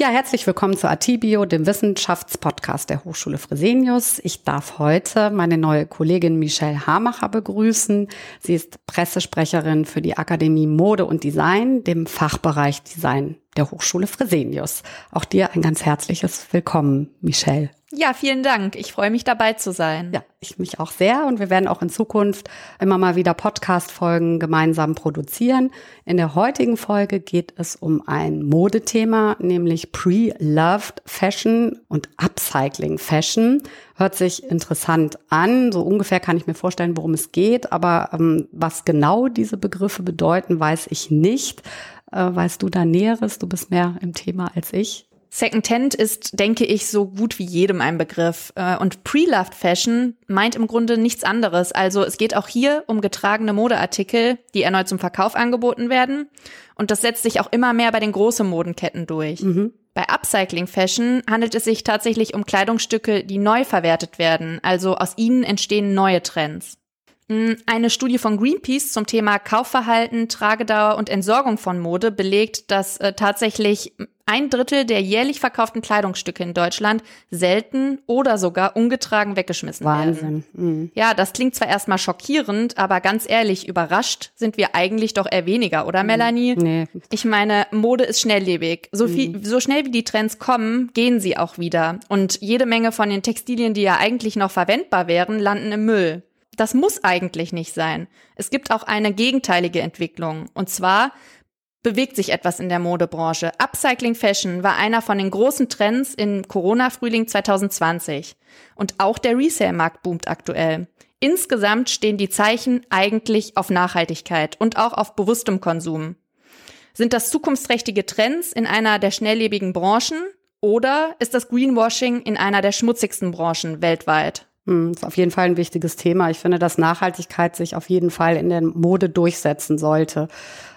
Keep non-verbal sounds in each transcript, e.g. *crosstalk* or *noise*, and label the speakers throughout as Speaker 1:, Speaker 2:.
Speaker 1: Ja, herzlich willkommen zu Atibio, dem Wissenschaftspodcast der Hochschule Fresenius. Ich darf heute meine neue Kollegin Michelle Hamacher begrüßen. Sie ist Pressesprecherin für die Akademie Mode und Design, dem Fachbereich Design der Hochschule Fresenius. Auch dir ein ganz herzliches Willkommen, Michelle.
Speaker 2: Ja, vielen Dank. Ich freue mich dabei zu sein.
Speaker 1: Ja, ich mich auch sehr und wir werden auch in Zukunft immer mal wieder Podcast-Folgen gemeinsam produzieren. In der heutigen Folge geht es um ein Modethema, nämlich Pre-Loved Fashion und Upcycling Fashion. Hört sich interessant an. So ungefähr kann ich mir vorstellen, worum es geht, aber ähm, was genau diese Begriffe bedeuten, weiß ich nicht. Äh, weißt du da Näheres? Du bist mehr im Thema als ich.
Speaker 2: Secondhand ist, denke ich, so gut wie jedem ein Begriff. Äh, und Pre-Loved Fashion meint im Grunde nichts anderes. Also es geht auch hier um getragene Modeartikel, die erneut zum Verkauf angeboten werden. Und das setzt sich auch immer mehr bei den großen Modenketten durch. Mhm. Bei Upcycling Fashion handelt es sich tatsächlich um Kleidungsstücke, die neu verwertet werden. Also aus ihnen entstehen neue Trends. Hm, eine Studie von Greenpeace zum Thema Kaufverhalten, Tragedauer und Entsorgung von Mode belegt, dass äh, tatsächlich ein Drittel der jährlich verkauften Kleidungsstücke in Deutschland selten oder sogar ungetragen weggeschmissen
Speaker 1: Wahnsinn.
Speaker 2: werden. Mhm. Ja, das klingt zwar erstmal schockierend, aber ganz ehrlich, überrascht sind wir eigentlich doch eher weniger, oder mhm. Melanie?
Speaker 1: Nee.
Speaker 2: Ich meine, Mode ist schnelllebig. So viel, mhm. so schnell wie die Trends kommen, gehen sie auch wieder. Und jede Menge von den Textilien, die ja eigentlich noch verwendbar wären, landen im Müll. Das muss eigentlich nicht sein. Es gibt auch eine gegenteilige Entwicklung. Und zwar bewegt sich etwas in der Modebranche. Upcycling Fashion war einer von den großen Trends im Corona-Frühling 2020. Und auch der Resale-Markt boomt aktuell. Insgesamt stehen die Zeichen eigentlich auf Nachhaltigkeit und auch auf bewusstem Konsum. Sind das zukunftsträchtige Trends in einer der schnelllebigen Branchen oder ist das Greenwashing in einer der schmutzigsten Branchen weltweit?
Speaker 1: Hm, ist auf jeden Fall ein wichtiges Thema. Ich finde, dass Nachhaltigkeit sich auf jeden Fall in der Mode durchsetzen sollte.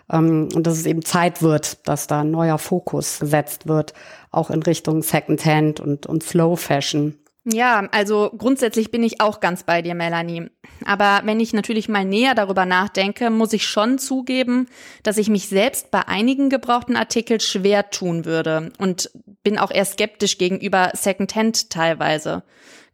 Speaker 1: Ähm, und dass es eben Zeit wird, dass da ein neuer Fokus gesetzt wird, auch in Richtung Secondhand und, und Slow Fashion.
Speaker 2: Ja, also grundsätzlich bin ich auch ganz bei dir, Melanie. Aber wenn ich natürlich mal näher darüber nachdenke, muss ich schon zugeben, dass ich mich selbst bei einigen gebrauchten Artikeln schwer tun würde und bin auch eher skeptisch gegenüber Secondhand teilweise.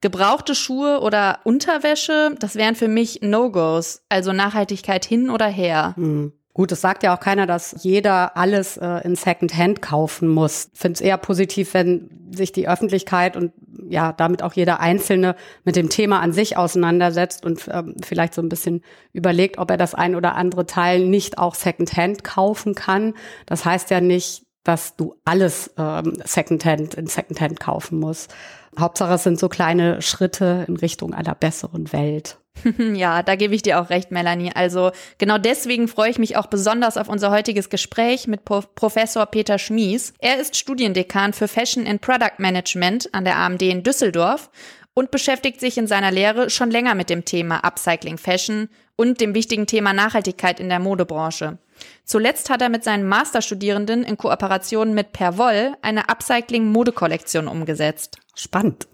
Speaker 2: Gebrauchte Schuhe oder Unterwäsche, das wären für mich No-Gos, also Nachhaltigkeit hin oder her.
Speaker 1: Mhm. Gut, es sagt ja auch keiner, dass jeder alles äh, in Secondhand kaufen muss. Ich finde es eher positiv, wenn sich die Öffentlichkeit und ja, damit auch jeder Einzelne mit dem Thema an sich auseinandersetzt und ähm, vielleicht so ein bisschen überlegt, ob er das ein oder andere Teil nicht auch Secondhand kaufen kann. Das heißt ja nicht, dass du alles ähm, Secondhand in Secondhand kaufen musst. Hauptsache, es sind so kleine Schritte in Richtung einer besseren Welt. *laughs*
Speaker 2: Ja, da gebe ich dir auch recht, Melanie. Also genau deswegen freue ich mich auch besonders auf unser heutiges Gespräch mit Pro Professor Peter Schmies. Er ist Studiendekan für Fashion and Product Management an der AMD in Düsseldorf und beschäftigt sich in seiner Lehre schon länger mit dem Thema Upcycling Fashion und dem wichtigen Thema Nachhaltigkeit in der Modebranche. Zuletzt hat er mit seinen Masterstudierenden in Kooperation mit Perwoll eine Upcycling-Modekollektion umgesetzt.
Speaker 1: Spannend.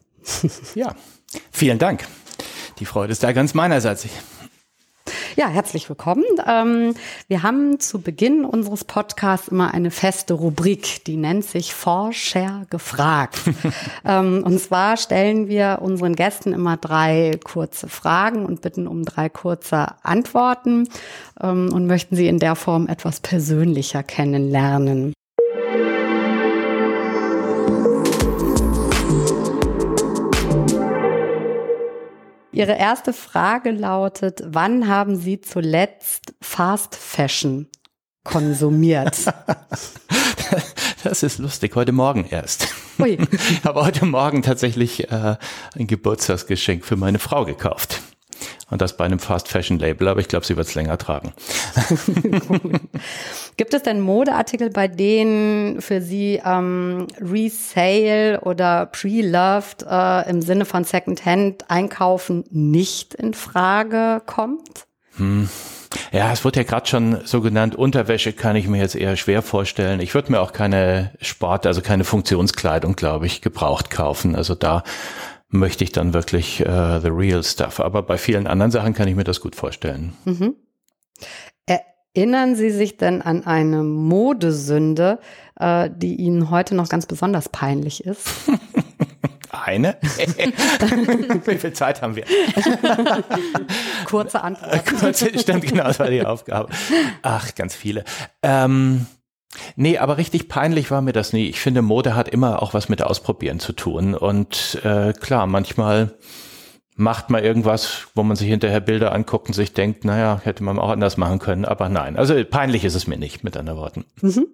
Speaker 3: ja, vielen Dank. Die Freude ist da ganz meinerseits.
Speaker 1: Ja, herzlich willkommen. Ähm, wir haben zu Beginn unseres Podcasts immer eine feste Rubrik, die nennt sich Forscher gefragt. *laughs* ähm, und zwar stellen wir unseren Gästen immer drei kurze Fragen und bitten um drei kurze Antworten ähm, und möchten sie in der Form etwas persönlicher kennenlernen. Ihre erste Frage lautet, wann haben Sie zuletzt Fast Fashion konsumiert? *laughs*
Speaker 3: Das ist lustig, heute Morgen erst. Ui. Ich habe heute Morgen tatsächlich äh, ein Geburtstagsgeschenk für meine Frau gekauft. Und das bei einem Fast Fashion Label, aber ich glaube, sie wird es länger tragen. *laughs*
Speaker 1: Gibt es denn Modeartikel, bei denen für Sie ähm, Resale oder Pre-Loved äh, im Sinne von Secondhand einkaufen nicht in Frage kommt?
Speaker 3: Hm. Ja, es wird ja gerade schon so genannt, Unterwäsche kann ich mir jetzt eher schwer vorstellen. Ich würde mir auch keine Sport, also keine Funktionskleidung, glaube ich, gebraucht kaufen. Also da möchte ich dann wirklich äh, the real stuff. Aber bei vielen anderen Sachen kann ich mir das gut vorstellen. Mhm.
Speaker 1: Erinnern Sie sich denn an eine Modesünde, äh, die Ihnen heute noch ganz besonders peinlich ist? *laughs*
Speaker 3: Eine? *laughs* Wie viel Zeit haben wir? *laughs*
Speaker 1: Kurze Antwort.
Speaker 3: Kurze, stimmt, genau, das war die Aufgabe. Ach, ganz viele. Ähm, nee, aber richtig peinlich war mir das nie. Ich finde, Mode hat immer auch was mit Ausprobieren zu tun. Und äh, klar, manchmal macht man irgendwas, wo man sich hinterher Bilder anguckt und sich denkt, naja, hätte man auch anders machen können, aber nein. Also peinlich ist es mir nicht, mit anderen Worten. Mhm.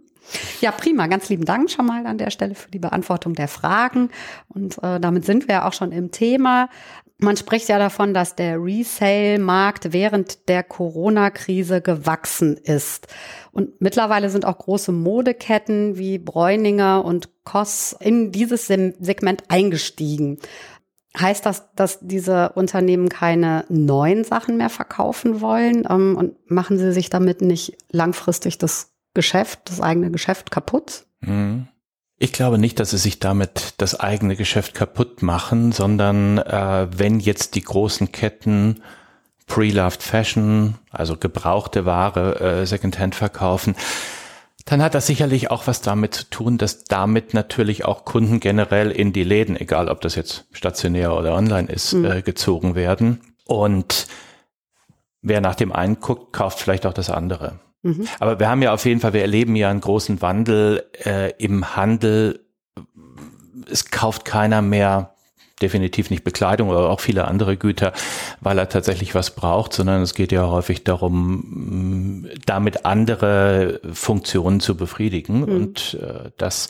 Speaker 1: Ja, prima. Ganz lieben Dank schon mal an der Stelle für die Beantwortung der Fragen. Und äh, damit sind wir ja auch schon im Thema. Man spricht ja davon, dass der Resale-Markt während der Corona-Krise gewachsen ist. Und mittlerweile sind auch große Modeketten wie Bräuninger und Koss in dieses Segment eingestiegen. Heißt das, dass diese Unternehmen keine neuen Sachen mehr verkaufen wollen? Ähm, und machen sie sich damit nicht langfristig das Geschäft, das eigene Geschäft kaputt?
Speaker 3: Mhm. Ich glaube nicht, dass sie sich damit das eigene Geschäft kaputt machen, sondern äh, wenn jetzt die großen Ketten Pre-Loved Fashion, also gebrauchte Ware, äh, Secondhand verkaufen, dann hat das sicherlich auch was damit zu tun, dass damit natürlich auch Kunden generell in die Läden, egal ob das jetzt stationär oder online ist, mhm. äh, gezogen werden. Und wer nach dem einen guckt, kauft vielleicht auch das andere. Mhm. Aber wir haben ja auf jeden Fall, wir erleben ja einen großen Wandel äh, im Handel. Es kauft keiner mehr definitiv nicht Bekleidung oder auch viele andere Güter, weil er tatsächlich was braucht, sondern es geht ja häufig darum, damit andere Funktionen zu befriedigen. Mhm. Und äh, das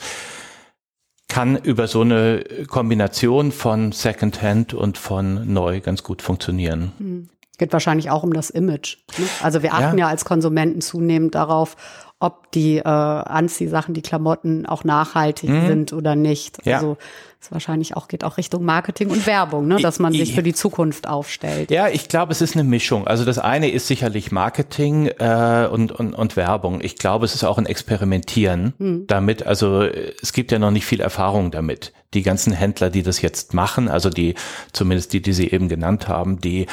Speaker 3: kann über so eine Kombination von Secondhand und von neu ganz gut funktionieren. Mhm.
Speaker 1: Geht wahrscheinlich auch um das Image. Ne? Also wir achten ja. ja als Konsumenten zunehmend darauf, ob die äh, Anziehsachen, die Klamotten auch nachhaltig mhm. sind oder nicht. Ja. Also es wahrscheinlich auch geht auch Richtung Marketing und Werbung, ne, dass man sich für die Zukunft aufstellt.
Speaker 3: Ja, ich glaube, es ist eine Mischung. Also das eine ist sicherlich Marketing äh, und, und, und Werbung. Ich glaube, es ist auch ein Experimentieren mhm. damit. Also es gibt ja noch nicht viel Erfahrung damit. Die ganzen Händler, die das jetzt machen, also die, zumindest die, die Sie eben genannt haben, die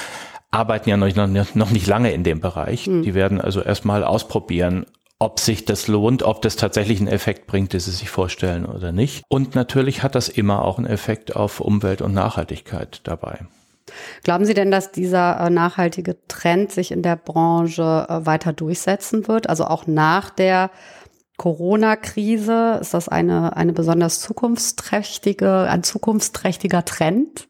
Speaker 3: arbeiten ja noch, noch, nicht lange in dem Bereich. Mhm. Die werden also erstmal ausprobieren, ob sich das lohnt, ob das tatsächlich einen Effekt bringt, den sie sich vorstellen oder nicht. Und natürlich hat das immer auch einen Effekt auf Umwelt und Nachhaltigkeit dabei.
Speaker 1: Glauben Sie denn, dass dieser äh, nachhaltige Trend sich in der Branche äh, weiter durchsetzen wird? Also auch nach der Corona-Krise? Ist das eine, eine besonders zukunftsträchtige, ein zukunftsträchtiger Trend?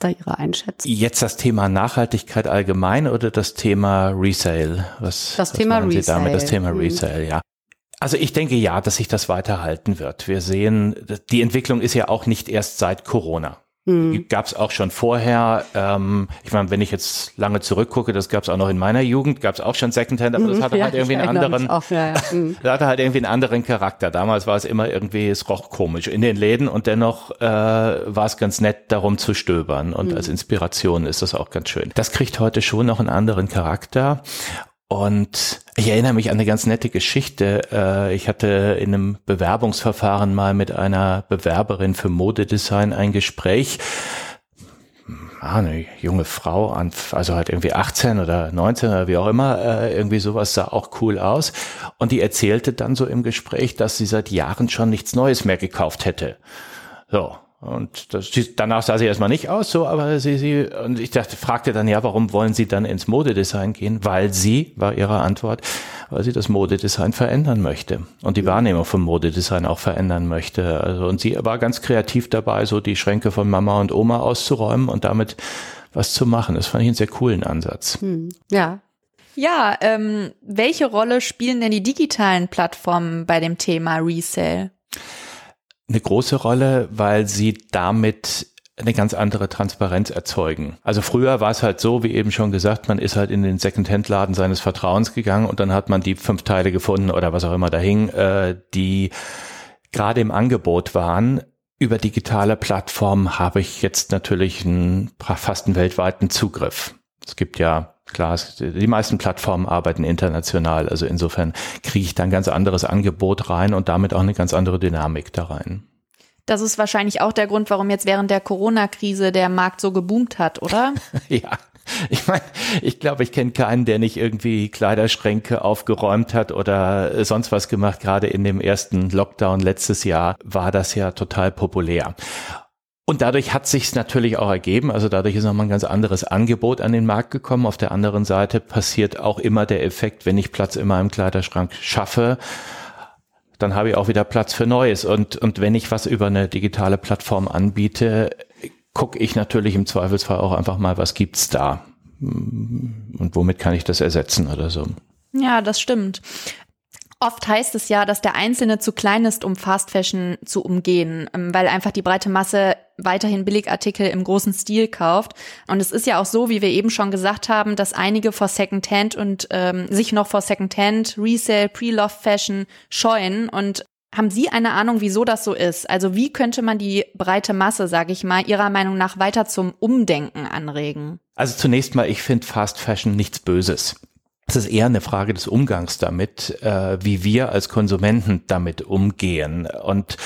Speaker 1: Da Ihre Einschätzung?
Speaker 3: Jetzt das Thema Nachhaltigkeit allgemein oder das Thema Resale?
Speaker 1: Was, das was Thema Resale. Sie damit?
Speaker 3: Das Thema mhm. Resale, ja. Also ich denke ja, dass sich das weiterhalten wird. Wir sehen, die Entwicklung ist ja auch nicht erst seit Corona. Mhm. Gab es auch schon vorher. Ähm, ich meine, wenn ich jetzt lange zurückgucke, das gab es auch noch in meiner Jugend, gab es auch schon Secondhand, aber das mhm. hatte ja, halt irgendwie einen anderen, auch, ja, ja. Mhm. *laughs* das hatte halt irgendwie einen anderen Charakter. Damals war es immer irgendwie, es roch komisch in den Läden und dennoch äh, war es ganz nett, darum zu stöbern und mhm. als Inspiration ist das auch ganz schön. Das kriegt heute schon noch einen anderen Charakter und ich erinnere mich an eine ganz nette Geschichte. Äh, ich hatte in einem Bewerbungsverfahren mal mit einer Bewerberin für Modedesign ein Gespräch. Ah, eine junge Frau, also halt irgendwie 18 oder 19 oder wie auch immer, äh, irgendwie sowas sah auch cool aus. Und die erzählte dann so im Gespräch, dass sie seit Jahren schon nichts Neues mehr gekauft hätte. So, und das, danach sah sie erstmal nicht aus, so, aber sie, sie, und ich dachte, fragte dann, ja, warum wollen Sie dann ins Modedesign gehen? Weil sie, war ihre Antwort, weil sie das Modedesign verändern möchte und die Wahrnehmung vom Modedesign auch verändern möchte. Also, und sie war ganz kreativ dabei, so die Schränke von Mama und Oma auszuräumen und damit was zu machen. Das fand ich einen sehr coolen Ansatz. Hm,
Speaker 2: ja. Ja, ähm, welche Rolle spielen denn die digitalen Plattformen bei dem Thema Resale?
Speaker 3: Eine große Rolle, weil sie damit eine ganz andere Transparenz erzeugen. Also früher war es halt so, wie eben schon gesagt, man ist halt in den Secondhand-Laden seines Vertrauens gegangen und dann hat man die fünf Teile gefunden oder was auch immer da hing, äh, die gerade im Angebot waren. Über digitale Plattformen habe ich jetzt natürlich einen fast einen weltweiten Zugriff. Es gibt ja Klar, die meisten Plattformen arbeiten international, also insofern kriege ich da ein ganz anderes Angebot rein und damit auch eine ganz andere Dynamik da rein.
Speaker 2: Das ist wahrscheinlich auch der Grund, warum jetzt während der Corona-Krise der Markt so geboomt hat, oder? *laughs*
Speaker 3: ja. Ich meine, ich glaube, ich kenne keinen, der nicht irgendwie Kleiderschränke aufgeräumt hat oder sonst was gemacht. Gerade in dem ersten Lockdown letztes Jahr war das ja total populär. Und dadurch hat sich natürlich auch ergeben, also dadurch ist nochmal ein ganz anderes Angebot an den Markt gekommen. Auf der anderen Seite passiert auch immer der Effekt, wenn ich Platz in meinem Kleiderschrank schaffe, dann habe ich auch wieder Platz für Neues. Und, und wenn ich was über eine digitale Plattform anbiete, gucke ich natürlich im Zweifelsfall auch einfach mal, was gibt's da und womit kann ich das ersetzen oder so.
Speaker 2: Ja, das stimmt. Oft heißt es ja, dass der Einzelne zu klein ist, um Fast Fashion zu umgehen, ähm, weil einfach die breite Masse weiterhin Billigartikel im großen Stil kauft. Und es ist ja auch so, wie wir eben schon gesagt haben, dass einige vor Secondhand und ähm, sich noch vor Secondhand, Resale, Pre-Love Fashion scheuen. Und haben Sie eine Ahnung, wieso das so ist? Also wie könnte man die breite Masse, sage ich mal, Ihrer Meinung nach weiter zum Umdenken anregen?
Speaker 3: Also zunächst mal, ich finde Fast Fashion nichts Böses. Es ist eher eine Frage des Umgangs damit, äh, wie wir als Konsumenten damit umgehen und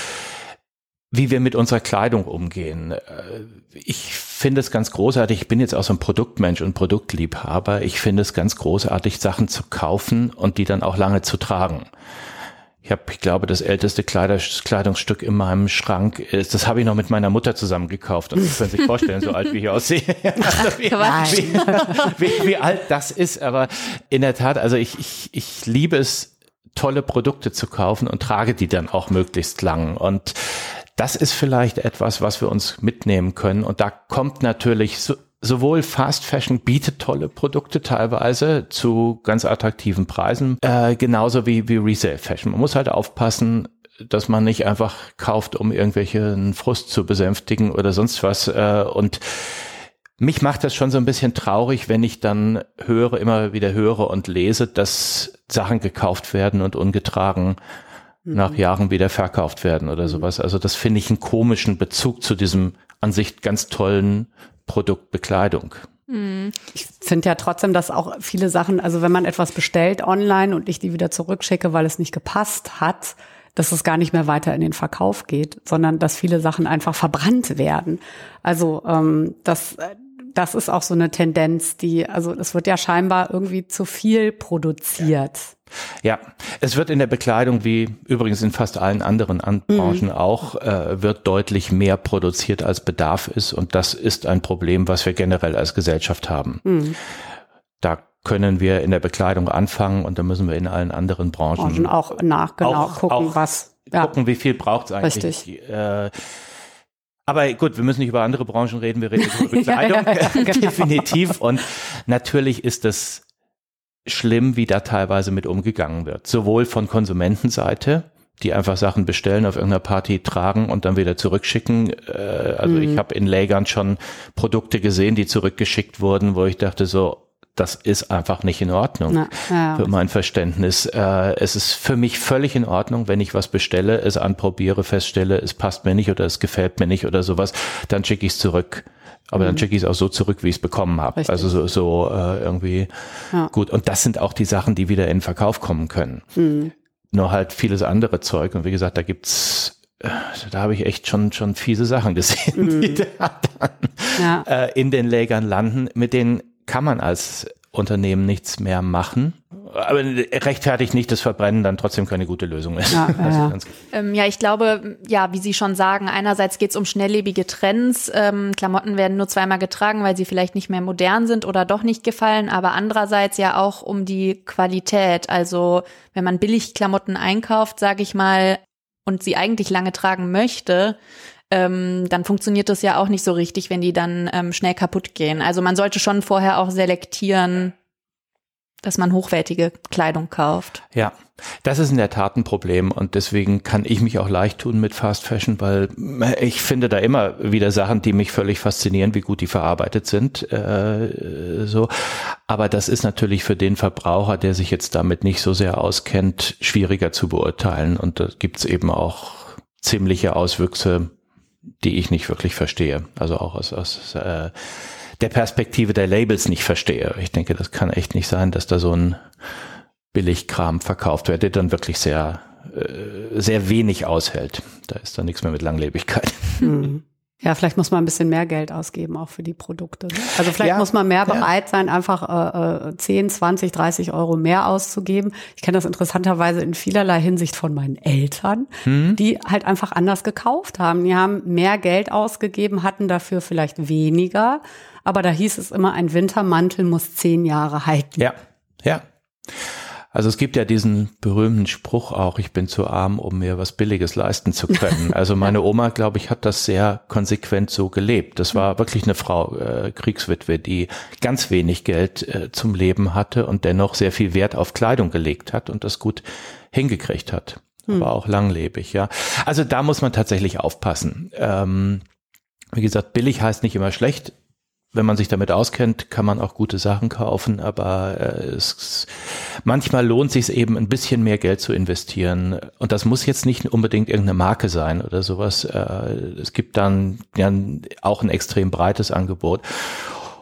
Speaker 3: wie wir mit unserer Kleidung umgehen. Äh, ich finde es ganz großartig, ich bin jetzt auch so ein Produktmensch und Produktliebhaber, ich finde es ganz großartig, Sachen zu kaufen und die dann auch lange zu tragen. Ich habe, ich glaube, das älteste Kleidungsstück in meinem Schrank ist, das habe ich noch mit meiner Mutter zusammen gekauft. Also, Sie können sich vorstellen, so alt wie ich aussehe. *laughs* Also wie, wie, wie, wie, alt das ist. Aber in der Tat, also ich, ich, ich liebe es, tolle Produkte zu kaufen und trage die dann auch möglichst lang. Und das ist vielleicht etwas, was wir uns mitnehmen können. Und da kommt natürlich so, sowohl Fast Fashion bietet tolle Produkte teilweise zu ganz attraktiven Preisen, äh, genauso wie, wie Resale Fashion. Man muss halt aufpassen, dass man nicht einfach kauft, um irgendwelchen Frust zu besänftigen oder sonst was. Äh, und mich macht das schon so ein bisschen traurig, wenn ich dann höre, immer wieder höre und lese, dass Sachen gekauft werden und ungetragen mhm. nach Jahren wieder verkauft werden oder mhm. sowas. Also das finde ich einen komischen Bezug zu diesem an sich ganz tollen Produktbekleidung.
Speaker 1: Hm. Ich finde ja trotzdem, dass auch viele Sachen, also wenn man etwas bestellt online und ich die wieder zurückschicke, weil es nicht gepasst hat, dass es gar nicht mehr weiter in den Verkauf geht, sondern dass viele Sachen einfach verbrannt werden. Also ähm, das, das ist auch so eine Tendenz, die, also es wird ja scheinbar irgendwie zu viel produziert.
Speaker 3: Ja, es wird in der Bekleidung, wie übrigens in fast allen anderen An mhm. Branchen auch, äh, wird deutlich mehr produziert, als Bedarf ist. Und das ist ein Problem, was wir generell als Gesellschaft haben. Mhm. Da können wir in der Bekleidung anfangen und da müssen wir in allen anderen Branchen, Branchen
Speaker 1: auch nach genau auch, gucken, auch was
Speaker 3: ja. gucken, wie viel braucht es eigentlich. Richtig. Äh, aber gut, wir müssen nicht über andere Branchen reden, wir reden über *laughs* Bekleidung, *laughs* genau. definitiv. Und natürlich ist das schlimm, wie da teilweise mit umgegangen wird. Sowohl von Konsumentenseite, die einfach Sachen bestellen, auf irgendeiner Party tragen und dann wieder zurückschicken. Äh, also mhm. ich habe in Lägern schon Produkte gesehen, die zurückgeschickt wurden, wo ich dachte so, das ist einfach nicht in Ordnung Na, ja. für mein Verständnis. Äh, es ist für mich völlig in Ordnung, wenn ich was bestelle, es anprobiere, feststelle, es passt mir nicht oder es gefällt mir nicht oder sowas, dann schicke ich es zurück. Aber dann mhm. schicke ich es auch so zurück, wie ich es bekommen habe. Also so, so äh, irgendwie ja. gut. Und das sind auch die Sachen, die wieder in Verkauf kommen können. Mhm. Nur halt vieles andere Zeug. Und wie gesagt, da gibt's äh, da habe ich echt schon schon fiese Sachen gesehen, mhm. die da dann ja. äh, in den Lägern landen. Mit denen kann man als Unternehmen nichts mehr machen. Aber rechtfertigt nicht das Verbrennen dann trotzdem keine gute Lösung ist. Ja,
Speaker 2: ja. *laughs* Ähm, ja ich glaube, ja, wie Sie schon sagen, einerseits geht es um schnelllebige Trends. Ähm, Klamotten werden nur zweimal getragen, weil sie vielleicht nicht mehr modern sind oder doch nicht gefallen, aber andererseits ja auch um die Qualität. Also wenn man billig Klamotten einkauft, sage ich mal, und sie eigentlich lange tragen möchte, ähm, dann funktioniert das ja auch nicht so richtig, wenn die dann ähm, schnell kaputt gehen. Also man sollte schon vorher auch selektieren, dass man hochwertige Kleidung kauft.
Speaker 3: Ja, das ist in der Tat ein Problem und deswegen kann ich mich auch leicht tun mit Fast Fashion, weil ich finde da immer wieder Sachen, die mich völlig faszinieren, wie gut die verarbeitet sind. Äh, so, aber das ist natürlich für den Verbraucher, der sich jetzt damit nicht so sehr auskennt, schwieriger zu beurteilen und da gibt's eben auch ziemliche Auswüchse die ich nicht wirklich verstehe. Also auch aus, aus äh, der Perspektive der Labels nicht verstehe. Ich denke, das kann echt nicht sein, dass da so ein Billigkram verkauft wird, der dann wirklich sehr, äh, sehr wenig aushält. Da ist dann nichts mehr mit Langlebigkeit.
Speaker 1: Mhm. Ja, vielleicht muss man ein bisschen mehr Geld ausgeben, auch für die Produkte. Ne? Also vielleicht ja, muss man mehr bereit sein, einfach äh, 10, 20, 30 Euro mehr auszugeben. Ich kenne das interessanterweise in vielerlei Hinsicht von meinen Eltern, mhm. die halt einfach anders gekauft haben. Die haben mehr Geld ausgegeben, hatten dafür vielleicht weniger. Aber da hieß es immer, ein Wintermantel muss zehn Jahre halten.
Speaker 3: Ja, ja. Also es gibt ja diesen berühmten Spruch auch, ich bin zu arm, um mir was Billiges leisten zu können. *laughs* Also meine Oma, glaube ich, hat das sehr konsequent so gelebt. Das war wirklich eine Frau, äh, Kriegswitwe, die ganz wenig Geld äh, zum Leben hatte und dennoch sehr viel Wert auf Kleidung gelegt hat und das gut hingekriegt hat. Hm. Aber auch langlebig, ja. Also da muss man tatsächlich aufpassen. Ähm, wie gesagt, billig heißt nicht immer schlecht wenn man sich damit auskennt, kann man auch gute Sachen kaufen, aber äh, es, manchmal lohnt sich eben ein bisschen mehr Geld zu investieren. Und das muss jetzt nicht unbedingt irgendeine Marke sein oder sowas. Äh, es gibt dann ja auch ein extrem breites Angebot.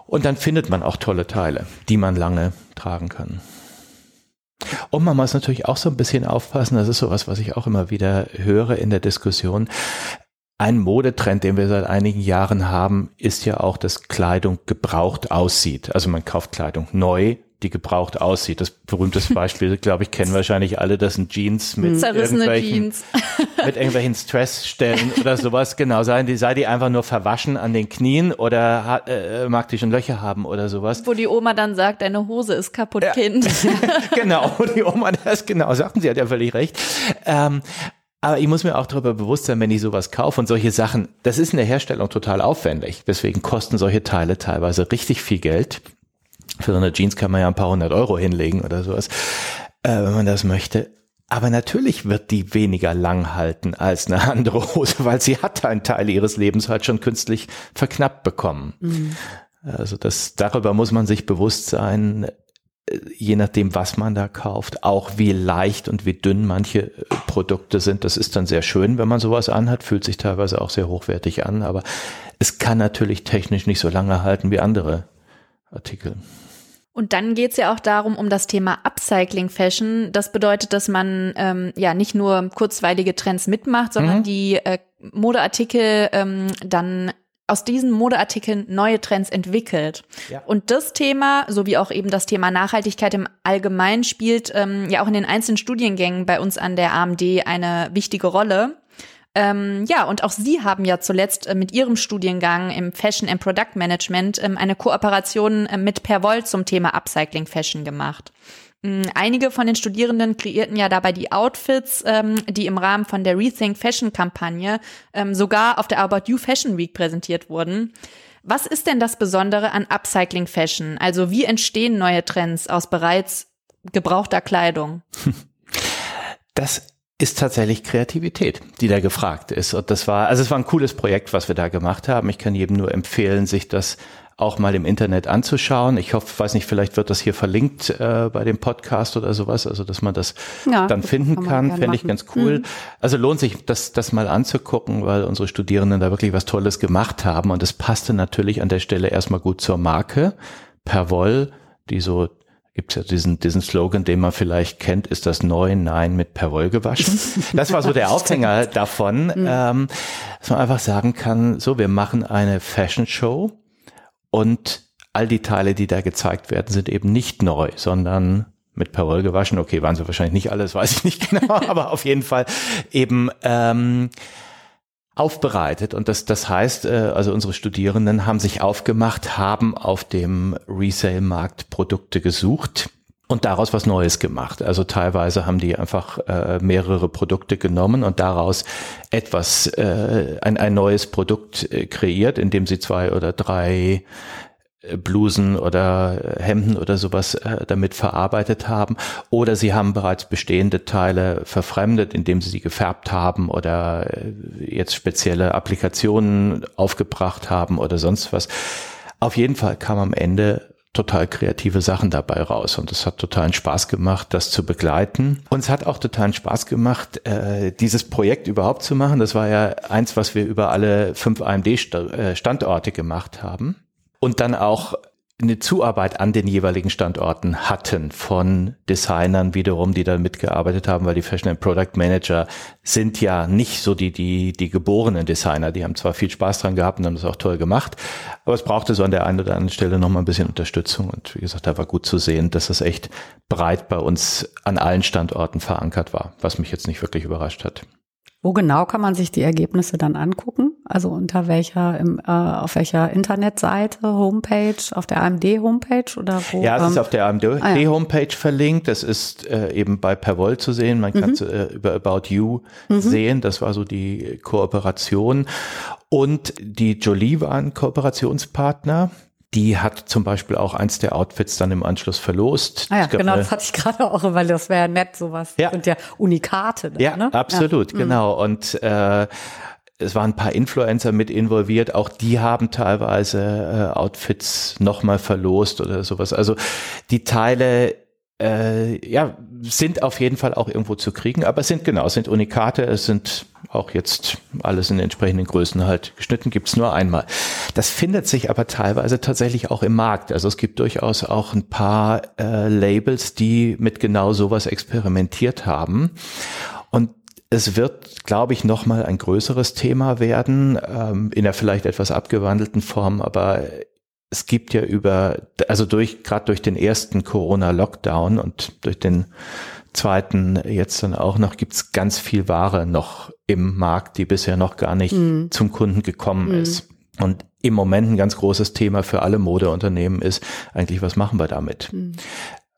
Speaker 3: Und dann findet man auch tolle Teile, die man lange tragen kann. Und man muss natürlich auch so ein bisschen aufpassen, das ist sowas, was ich auch immer wieder höre in der Diskussion. Ein Modetrend, den wir seit einigen Jahren haben, ist ja auch, dass Kleidung gebraucht aussieht. Also man kauft Kleidung neu, die gebraucht aussieht. Das berühmteste *laughs* Beispiel, glaube ich, kennen wahrscheinlich alle, das sind Jeans mit
Speaker 2: Zerrissene irgendwelchen, Jeans. *laughs*
Speaker 3: mit irgendwelchen Stressstellen *laughs* oder sowas. Genau, sei die, sei die einfach nur verwaschen an den Knien oder äh, mag die schon Löcher haben oder sowas.
Speaker 2: Wo die Oma dann sagt, deine Hose ist kaputt, ja. Kind.
Speaker 3: genau, die Oma das genau, sagten sie hat ja völlig recht. Ähm, aber ich muss mir auch darüber bewusst sein, wenn ich sowas kaufe und solche Sachen, das ist in der Herstellung total aufwendig. Deswegen kosten solche Teile teilweise richtig viel Geld. Für so eine Jeans kann man ja ein paar hundert Euro hinlegen oder sowas, äh, wenn man das möchte. Aber natürlich wird die weniger lang halten als eine andere Hose, weil sie hat einen Teil ihres Lebens halt schon künstlich verknappt bekommen. Mhm. Also das, darüber muss man sich bewusst sein je nachdem, was man da kauft, auch wie leicht und wie dünn manche äh, Produkte sind. Das ist dann sehr schön, wenn man sowas anhat, fühlt sich teilweise auch sehr hochwertig an, aber es kann natürlich technisch nicht so lange halten wie andere Artikel.
Speaker 2: Und dann geht's ja auch darum, um das Thema Upcycling Fashion. Das bedeutet, dass man ähm, ja nicht nur kurzweilige Trends mitmacht, sondern mhm. die äh, Modeartikel ähm, dann aus diesen Modeartikeln neue Trends entwickelt. Ja. Und das Thema, sowie auch eben das Thema Nachhaltigkeit im Allgemeinen, spielt ähm, ja auch in den einzelnen Studiengängen bei uns an der AMD eine wichtige Rolle. Ähm, ja, und auch Sie haben ja zuletzt äh, mit Ihrem Studiengang im Fashion and Product Management ähm, eine Kooperation äh, mit Perwoll zum Thema Upcycling Fashion gemacht. Mm, einige von den Studierenden kreierten ja dabei die Outfits, ähm, die im Rahmen von der Rethink Fashion Kampagne ähm, sogar auf der About You Fashion Week präsentiert wurden. Was ist denn das Besondere an Upcycling Fashion? Also wie entstehen neue Trends aus bereits gebrauchter Kleidung? *laughs*
Speaker 3: Das ist tatsächlich Kreativität, die da gefragt ist. Und das war, also es war ein cooles Projekt, was wir da gemacht haben. Ich kann jedem nur empfehlen, sich das auch mal im Internet anzuschauen. Ich hoffe, weiß nicht, vielleicht wird das hier verlinkt äh, bei dem Podcast oder sowas, also dass man das ja, dann finden kann, kann fände ich ganz cool. Mhm. Also lohnt sich, das, das mal anzugucken, weil unsere Studierenden da wirklich was Tolles gemacht haben und es passte natürlich an der Stelle erstmal gut zur Marke. Perwoll, die so gibt ja diesen, diesen Slogan, den man vielleicht kennt, ist das neu Nein mit Perwoll gewaschen. *laughs* Das war so der Aufhänger davon, mhm. ähm, dass man einfach sagen kann, so, wir machen eine Fashion Show und all die Teile, die da gezeigt werden, sind eben nicht neu, sondern mit Perwoll gewaschen. Okay, waren sie wahrscheinlich nicht alles, weiß ich nicht *laughs* genau, aber auf jeden Fall eben ähm, aufbereitet. Und das, das heißt, äh, also unsere Studierenden haben sich aufgemacht, haben auf dem Resale-Markt Produkte gesucht und daraus was Neues gemacht. Also teilweise haben die einfach äh, mehrere Produkte genommen und daraus etwas, äh, ein, ein neues Produkt äh, kreiert, indem sie zwei oder drei äh, Blusen oder Hemden oder sowas äh, damit verarbeitet haben. Oder sie haben bereits bestehende Teile verfremdet, indem sie sie gefärbt haben oder äh, jetzt spezielle Applikationen aufgebracht haben oder sonst was. Auf jeden Fall kam am Ende total kreative Sachen dabei raus und es hat totalen Spaß gemacht, das zu begleiten. Und es hat auch totalen Spaß gemacht, äh, dieses Projekt überhaupt zu machen. Das war ja eins, was wir über alle fünf AMD-Standorte gemacht haben. und dann auch eine Zuarbeit an den jeweiligen Standorten hatten von Designern wiederum, die da mitgearbeitet haben, weil die Fashion and Product Manager sind ja nicht so die, die, die geborenen Designer. Die haben zwar viel Spaß dran gehabt und haben das auch toll gemacht, aber es brauchte so an der einen oder anderen Stelle nochmal ein bisschen Unterstützung. Und wie gesagt, da war gut zu sehen, dass das echt breit bei uns an allen Standorten verankert war, was mich jetzt nicht wirklich überrascht hat.
Speaker 1: Wo genau kann man sich die Ergebnisse dann angucken? Also unter welcher, im, äh, auf welcher Internetseite, Homepage, auf der AMD-Homepage oder wo?
Speaker 3: Ja, es ähm, ist auf der AMD-Homepage ah, ja. verlinkt. Das ist äh, eben bei Perwoll zu sehen. Man kann es mhm. äh, über About You mhm. sehen. Das war so die Kooperation. Und die Jolie war ein Kooperationspartner. Die hat zum Beispiel auch eins der Outfits dann im Anschluss verlost.
Speaker 1: Ah ja, genau, das hatte ich gerade auch, weil das wäre ja nett, sowas. Ja. Und ja Unikate. Dann,
Speaker 3: ja,
Speaker 1: ne?
Speaker 3: absolut, ja. Mhm. genau. Und äh, es waren ein paar Influencer mit involviert, auch die haben teilweise äh, Outfits nochmal verlost oder sowas. Also die Teile äh, ja, sind auf jeden Fall auch irgendwo zu kriegen, aber es sind genau, es sind Unikate, es sind auch jetzt alles in entsprechenden Größen halt geschnitten, gibt's nur einmal. Das findet sich aber teilweise tatsächlich auch im Markt. Also es gibt durchaus auch ein paar äh, Labels, die mit genau sowas experimentiert haben. Und es wird, glaube ich, nochmal ein größeres Thema werden, ähm, in der vielleicht etwas abgewandelten Form, aber es gibt ja über, also durch, gerade durch den ersten Corona-Lockdown und durch den zweiten jetzt dann auch noch, gibt's ganz viel Ware noch im Markt, die bisher noch gar nicht mm. zum Kunden gekommen mm. ist. Und im Moment ein ganz großes Thema für alle Modeunternehmen ist eigentlich, was machen wir damit? Mm.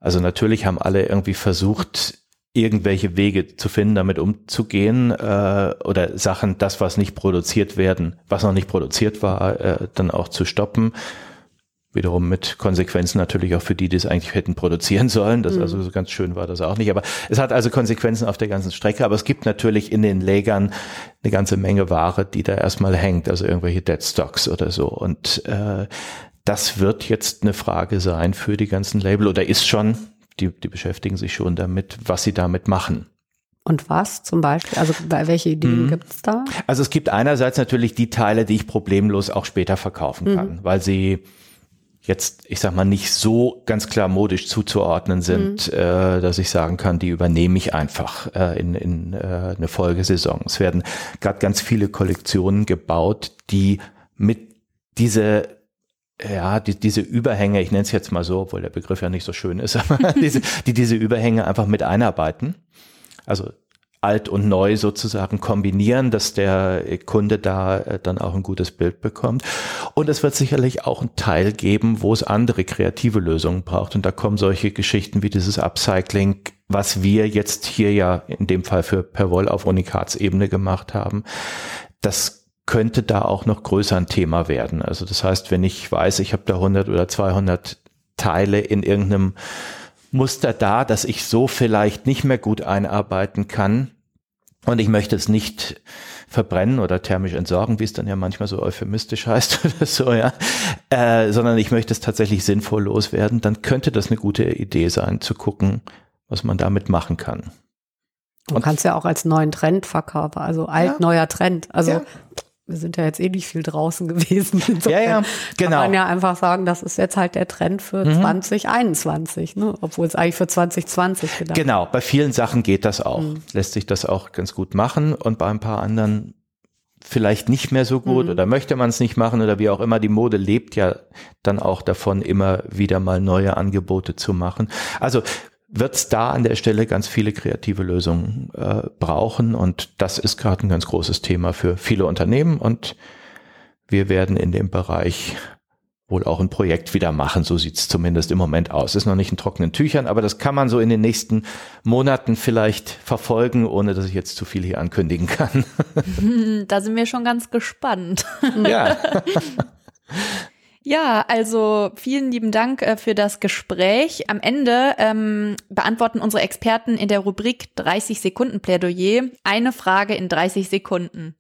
Speaker 3: Also natürlich haben alle irgendwie versucht, irgendwelche Wege zu finden, damit umzugehen äh, oder Sachen, das, was nicht produziert werden, was noch nicht produziert war, äh, dann auch zu stoppen. Wiederum mit Konsequenzen natürlich auch für die, die es eigentlich hätten produzieren sollen. Das mhm. also so ganz schön war das auch nicht. Aber es hat also Konsequenzen auf der ganzen Strecke. Aber es gibt natürlich in den Lägern eine ganze Menge Ware, die da erstmal hängt, also irgendwelche Dead Stocks oder so. Und äh, das wird jetzt eine Frage sein für die ganzen Label oder ist schon, die, die beschäftigen sich schon damit, was sie damit machen.
Speaker 1: Und was zum Beispiel? Also welche Ideen mhm. gibt es da?
Speaker 3: Also es gibt einerseits natürlich die Teile, die ich problemlos auch später verkaufen mhm. kann, weil sie jetzt, ich sag mal, nicht so ganz klar modisch zuzuordnen sind, mhm. äh, dass ich sagen kann, die übernehme ich einfach äh, in, in äh, eine Folgesaison. Es werden gerade ganz viele Kollektionen gebaut, die mit diese ja, die, diese Überhänge, ich nenne es jetzt mal so, obwohl der Begriff ja nicht so schön ist, *laughs* aber diese, die diese Überhänge einfach mit einarbeiten. Also alt und neu sozusagen kombinieren, dass der Kunde da äh, dann auch ein gutes Bild bekommt. Und es wird sicherlich auch einen Teil geben, wo es andere kreative Lösungen braucht. Und da kommen solche Geschichten wie dieses Upcycling, was wir jetzt hier ja in dem Fall für Perwoll auf Unikats-Ebene gemacht haben. Das könnte da auch noch größer ein Thema werden. Also das heißt, wenn ich weiß, ich habe da 100 oder 200 Teile in irgendeinem Muster da, dass ich so vielleicht nicht mehr gut einarbeiten kann. Und ich möchte es nicht verbrennen oder thermisch entsorgen, wie es dann ja manchmal so euphemistisch *laughs* heißt oder so, ja, äh, sondern ich möchte es tatsächlich sinnvoll loswerden, dann könnte das eine gute Idee sein, zu gucken, was man damit machen kann.
Speaker 1: Du kannst ja auch als neuen Trend verkaufen, also alt, ja. neuer Trend. Also ja wir sind ja jetzt eh nicht viel draußen *laughs* gewesen.
Speaker 3: Insofern ja, ja, genau. Kann
Speaker 1: man ja einfach sagen, das ist jetzt halt der Trend für mhm. 2021, ne? obwohl es eigentlich für 2020 gedacht
Speaker 3: Genau, bei vielen Sachen geht das auch. Mhm. Lässt sich das auch ganz gut machen und bei ein paar anderen vielleicht nicht mehr so gut mhm. oder möchte man es nicht machen oder wie auch immer. Die Mode lebt ja dann auch davon, immer wieder mal neue Angebote zu machen. Also wird es da an der Stelle ganz viele kreative Lösungen äh, brauchen. Und das ist gerade ein ganz großes Thema für viele Unternehmen. Und wir werden in dem Bereich wohl auch ein Projekt wieder machen. So sieht es zumindest im Moment aus. Ist noch nicht in trockenen Tüchern, aber das kann man so in den nächsten Monaten vielleicht verfolgen, ohne dass ich jetzt zu viel hier ankündigen kann. *laughs*
Speaker 2: Da sind wir schon ganz gespannt.
Speaker 3: Ja. *laughs*
Speaker 2: Ja, also vielen lieben Dank äh, für das Gespräch. Am Ende ähm, beantworten unsere Experten in der Rubrik 30 Sekunden Plädoyer eine Frage in 30 Sekunden.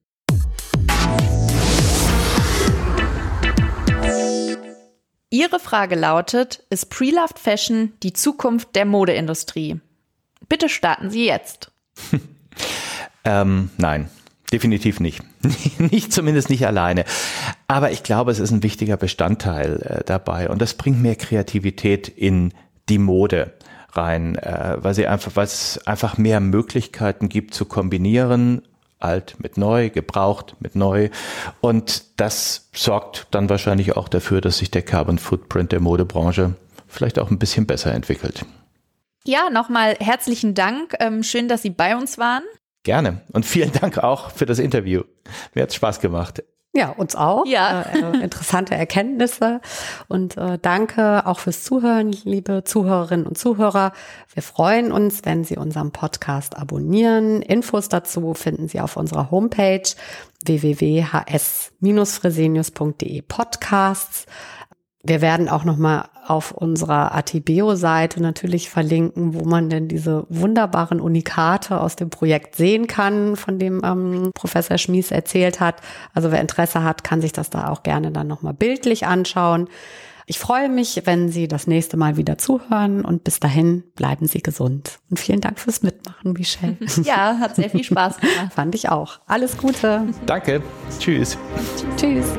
Speaker 2: Ihre Frage lautet, ist Pre-Loved Fashion die Zukunft der Modeindustrie? Bitte starten Sie jetzt. *laughs*
Speaker 3: ähm, nein, definitiv nicht. *laughs* nicht zumindest nicht alleine. Aber ich glaube, es ist ein wichtiger Bestandteil äh, dabei und das bringt mehr Kreativität in die Mode rein, äh, weil sie einfach, weil es einfach mehr Möglichkeiten gibt zu kombinieren, alt mit neu, gebraucht mit neu. Und das sorgt dann wahrscheinlich auch dafür, dass sich der Carbon Footprint der Modebranche vielleicht auch ein bisschen besser entwickelt.
Speaker 2: Ja, nochmal herzlichen Dank. Ähm, schön, dass Sie bei uns waren.
Speaker 3: Gerne. Und vielen Dank auch für das Interview. Mir hat es Spaß gemacht.
Speaker 1: Ja, uns auch.
Speaker 2: Ja.
Speaker 1: Äh, interessante Erkenntnisse. Und äh, danke auch fürs Zuhören, liebe Zuhörerinnen und Zuhörer. Wir freuen uns, wenn Sie unseren Podcast abonnieren. Infos dazu finden Sie auf unserer Homepage www.hs-fresenius.de Podcasts. Wir werden auch nochmal auf unserer Atibeo-Seite natürlich verlinken, wo man denn diese wunderbaren Unikate aus dem Projekt sehen kann, von dem ähm, Professor Schmies erzählt hat. Also wer Interesse hat, kann sich das da auch gerne dann nochmal bildlich anschauen. Ich freue mich, wenn Sie das nächste Mal wieder zuhören und bis dahin bleiben Sie gesund. Und vielen Dank fürs Mitmachen, Michelle. *laughs*
Speaker 2: Ja, hat sehr viel Spaß *laughs* gemacht.
Speaker 1: Fand ich auch. Alles Gute.
Speaker 3: Danke. Tschüss.
Speaker 1: Tschüss.